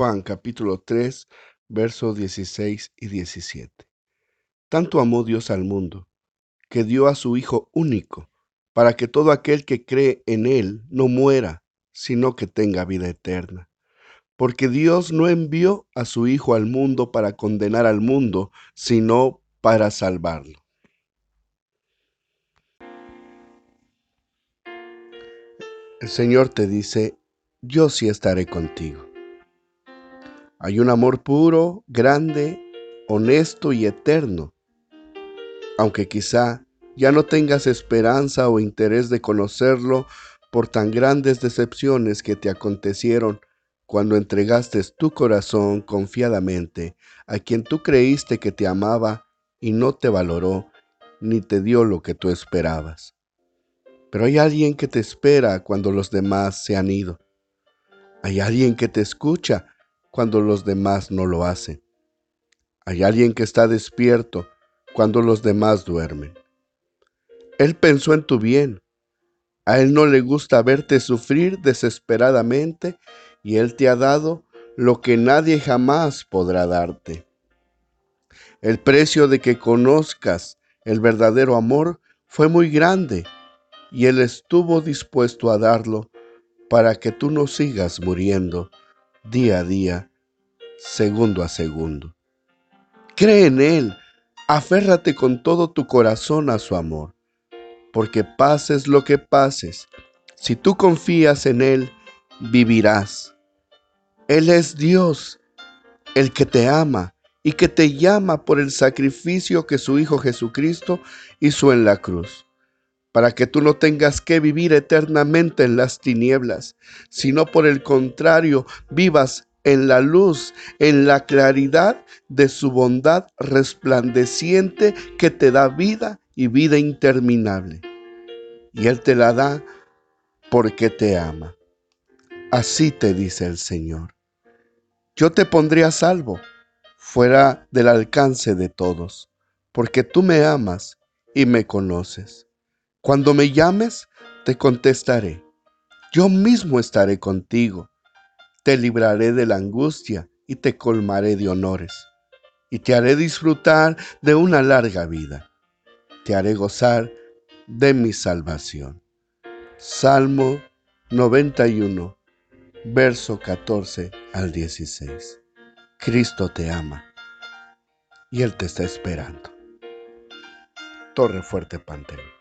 Juan capítulo 3, versos 16 y 17. Tanto amó Dios al mundo, que dio a su Hijo único, para que todo aquel que cree en Él no muera, sino que tenga vida eterna. Porque Dios no envió a su Hijo al mundo para condenar al mundo, sino para salvarlo. El Señor te dice, yo sí estaré contigo. Hay un amor puro, grande, honesto y eterno. Aunque quizá ya no tengas esperanza o interés de conocerlo por tan grandes decepciones que te acontecieron cuando entregaste tu corazón confiadamente a quien tú creíste que te amaba y no te valoró ni te dio lo que tú esperabas. Pero hay alguien que te espera cuando los demás se han ido. Hay alguien que te escucha cuando los demás no lo hacen. Hay alguien que está despierto cuando los demás duermen. Él pensó en tu bien. A Él no le gusta verte sufrir desesperadamente y Él te ha dado lo que nadie jamás podrá darte. El precio de que conozcas el verdadero amor fue muy grande y Él estuvo dispuesto a darlo para que tú no sigas muriendo día a día, segundo a segundo. Cree en Él, aférrate con todo tu corazón a su amor, porque pases lo que pases, si tú confías en Él, vivirás. Él es Dios, el que te ama y que te llama por el sacrificio que su Hijo Jesucristo hizo en la cruz para que tú no tengas que vivir eternamente en las tinieblas, sino por el contrario, vivas en la luz, en la claridad de su bondad resplandeciente que te da vida y vida interminable. Y Él te la da porque te ama. Así te dice el Señor. Yo te pondré a salvo, fuera del alcance de todos, porque tú me amas y me conoces. Cuando me llames, te contestaré. Yo mismo estaré contigo. Te libraré de la angustia y te colmaré de honores. Y te haré disfrutar de una larga vida. Te haré gozar de mi salvación. Salmo 91, verso 14 al 16. Cristo te ama y Él te está esperando. Torre Fuerte Pantera.